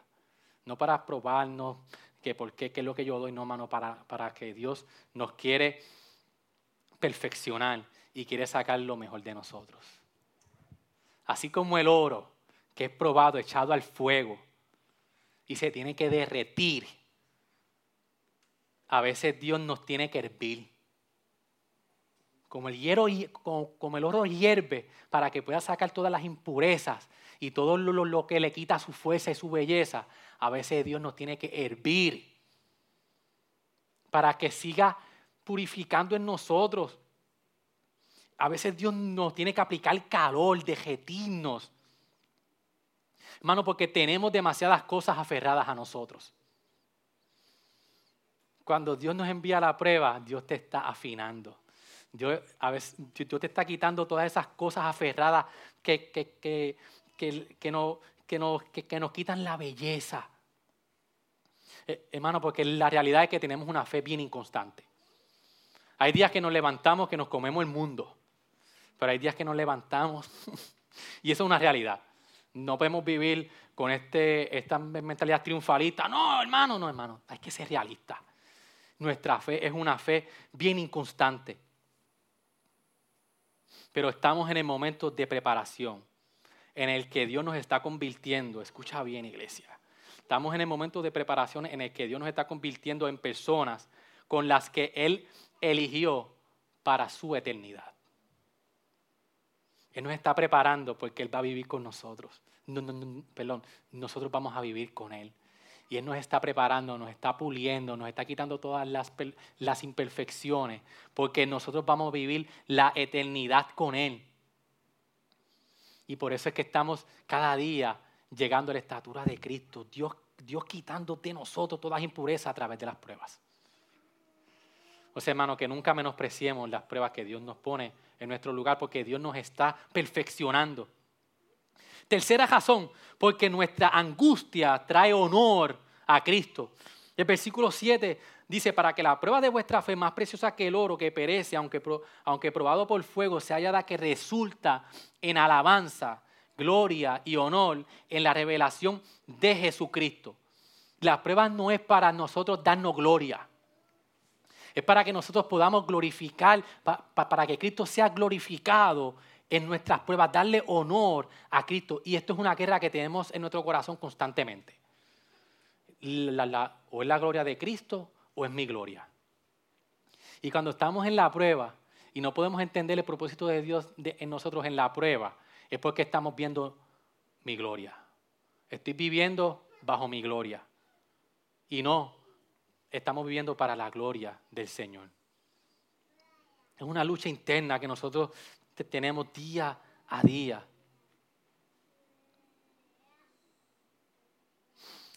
no para probarnos que por qué, qué es lo que yo doy, no, hermano, para, para que Dios nos quiere perfeccionar y quiere sacar lo mejor de nosotros. Así como el oro, que es probado, echado al fuego y se tiene que derretir, a veces Dios nos tiene que hervir como el, hierro, como, el oro hierve para que pueda sacar todas las impurezas y todo lo, que le quita su fuerza y su belleza, a veces Dios nos tiene que hervir para que siga purificando en nosotros. A veces Dios nos tiene que aplicar calor, dejetirnos. Hermano, porque tenemos demasiadas cosas aferradas a nosotros. Cuando Dios nos envía la prueba, Dios te está afinando. Dios, a veces, Dios te está quitando todas esas cosas aferradas que, que, que, que, no, que, nos, que, nos quitan la belleza. Eh, hermano, porque la realidad es que tenemos una fe bien inconstante. Hay días que nos levantamos, que nos comemos el mundo, pero hay días que nos levantamos [LAUGHS] y eso es una realidad. No podemos vivir con este, esta mentalidad triunfalista. No, hermano, no, hermano, hay que ser realista. Nuestra fe es una fe bien inconstante pero estamos en el momento de preparación, en el que Dios nos está convirtiendo, escucha bien iglesia, estamos en el momento de preparación en el que Dios nos está convirtiendo en personas con las que Él eligió para su eternidad. Él nos está preparando porque Él va a vivir con nosotros. perdón, nosotros vamos a vivir con Él. Y Él nos está preparando, nos está puliendo, nos está quitando todas las, imperfecciones, porque nosotros vamos a vivir la eternidad con Él. Y por eso es que estamos cada día llegando a la estatura de Cristo, Dios, Dios quitando de nosotros todas las impurezas a través de las pruebas. O sea, hermano, que nunca menospreciemos las pruebas que Dios nos pone en nuestro lugar, porque Dios nos está perfeccionando. Tercera razón, porque nuestra angustia trae honor a Cristo. El versículo 7 dice, para que la prueba de vuestra fe, más preciosa que el oro que perece, aunque, aunque probado por fuego, se hallada que resulta en alabanza, gloria y honor en la revelación de Jesucristo. La prueba no es para nosotros darnos gloria. Es para que nosotros podamos glorificar, para que Cristo sea glorificado en nuestras pruebas, darle honor a Cristo. Y esto es una guerra que tenemos en nuestro corazón constantemente. o es la gloria de Cristo o es mi gloria. Y cuando estamos en la prueba y no podemos entender el propósito de Dios en nosotros en la prueba, es porque estamos viendo mi gloria. Estoy viviendo bajo mi gloria. Y no, estamos viviendo para la gloria del Señor. Es una lucha interna que nosotros tenemos día a día.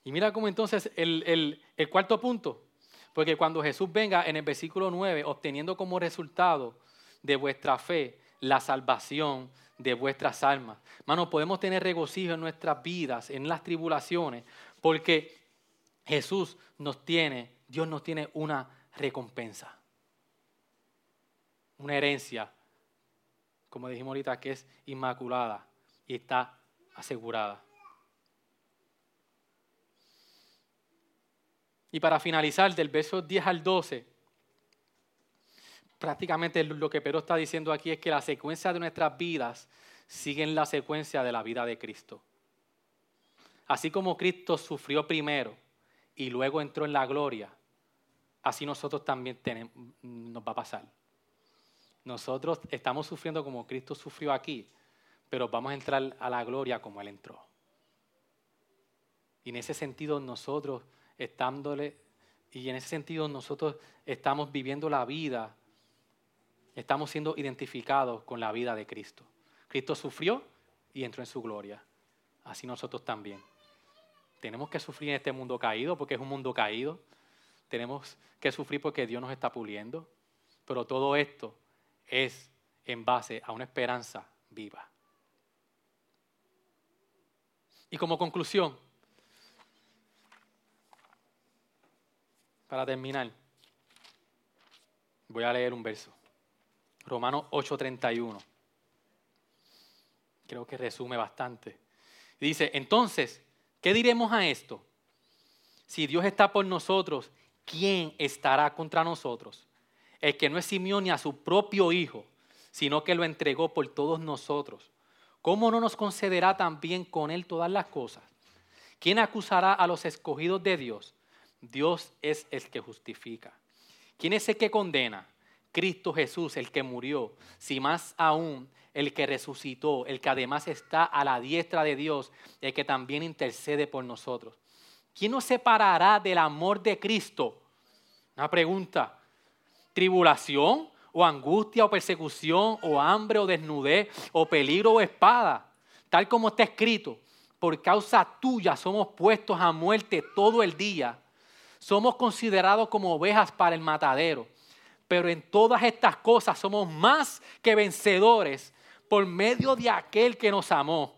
Y mira cómo entonces el, el cuarto punto, porque cuando Jesús venga en el versículo 9, obteniendo como resultado de vuestra fe la salvación de vuestras almas. Hermano, podemos tener regocijo en nuestras vidas, en las tribulaciones, porque Jesús nos tiene, Dios nos tiene una recompensa, una herencia, como dijimos ahorita, que es inmaculada y está asegurada. Y para finalizar, del verso 10 al 12, prácticamente lo que Pedro está diciendo aquí es que la secuencia de nuestras vidas sigue en la secuencia de la vida de Cristo. Así como Cristo sufrió primero y luego entró en la gloria, así nosotros también tenemos, nos va a pasar. Nosotros estamos sufriendo como Cristo sufrió aquí, pero vamos a entrar a la gloria como Él entró. Y en ese sentido nosotros estándole, y en ese sentido nosotros estamos viviendo la vida, estamos siendo identificados con la vida de Cristo. Cristo sufrió y entró en su gloria. Así nosotros también. Tenemos que sufrir en este mundo caído porque es un mundo caído. Tenemos que sufrir porque Dios nos está puliendo. Pero todo esto es en base a una esperanza viva. Y como conclusión, para terminar, voy a leer un verso. Romanos 8:31. Creo que resume bastante. Dice, entonces, ¿qué diremos a esto? Si Dios está por nosotros, ¿quién estará contra nosotros? El que no es Simeón ni a su propio Hijo, sino que lo entregó por todos nosotros. ¿Cómo no nos concederá también con Él todas las cosas? ¿Quién acusará a los escogidos de Dios? Dios es el que justifica. ¿Quién es el que condena? Cristo Jesús, el que murió, si más aún el que resucitó, el que además está a la diestra de Dios, el que también intercede por nosotros. ¿Quién nos separará del amor de Cristo? Una pregunta. ¿Tribulación o angustia o persecución o hambre o desnudez o peligro o espada? Tal como está escrito, por causa tuya somos puestos a muerte todo el día somos considerados como ovejas para el matadero. Pero en todas estas cosas somos más que vencedores por medio de aquel que nos amó.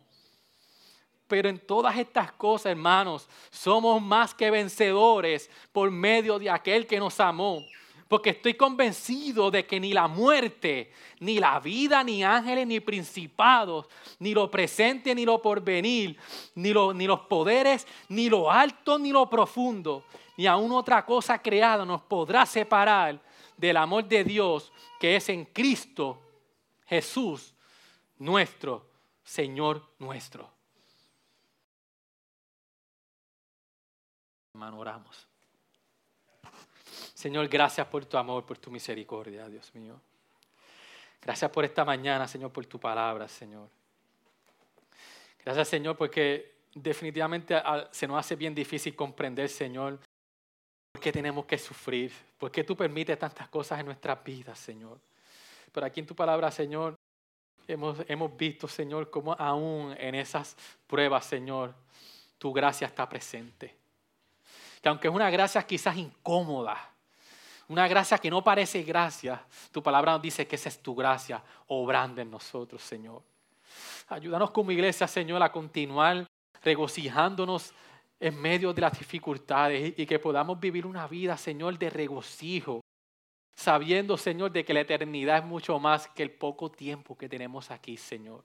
Pero en todas estas cosas, hermanos, somos más que vencedores por medio de aquel que nos amó. Porque estoy convencido de que ni la muerte, ni la vida, ni ángeles, ni principados, ni lo presente, ni lo porvenir, ni, ni los poderes, ni lo alto, ni lo profundo, ni aún otra cosa creada nos podrá separar del amor de Dios que es en Cristo Jesús, nuestro Señor nuestro. Hermano, oramos. Señor, gracias por tu amor, por tu misericordia, Dios mío. Gracias por esta mañana, Señor, por tu palabra, Señor. Gracias, Señor, porque definitivamente se nos hace bien difícil comprender, Señor, ¿Por qué tenemos que sufrir? ¿Por qué tú permites tantas cosas en nuestras vidas, Señor? Pero aquí en tu palabra, Señor, hemos, hemos visto, Señor, cómo aún en esas pruebas, Señor, tu gracia está presente. Que aunque es una gracia quizás incómoda, una gracia que no parece gracia, tu palabra nos dice que esa es tu gracia obrando en nosotros, Señor. Ayúdanos como iglesia, Señor, a continuar regocijándonos en medio de las dificultades y que podamos vivir una vida, Señor, de regocijo, sabiendo, Señor, de que la eternidad es mucho más que el poco tiempo que tenemos aquí, Señor.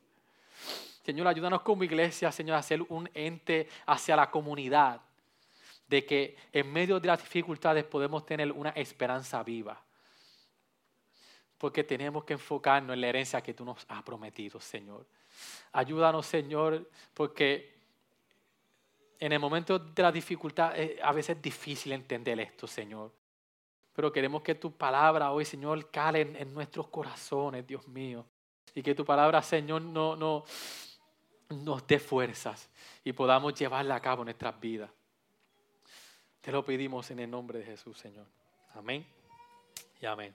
Señor, ayúdanos como iglesia, Señor, a ser un ente hacia la comunidad, de que en medio de las dificultades podemos tener una esperanza viva. Porque tenemos que enfocarnos en la herencia que tú nos has prometido, Señor. Ayúdanos, Señor, porque en el momento de la dificultad a veces es difícil entender esto, Señor. Pero queremos que tu palabra hoy, Señor, cale en, nuestros corazones, Dios mío. Y que tu palabra, Señor, no, no, nos dé fuerzas y podamos llevarla a cabo en nuestras vidas. Te lo pedimos en el nombre de Jesús, Señor. Amén y amén.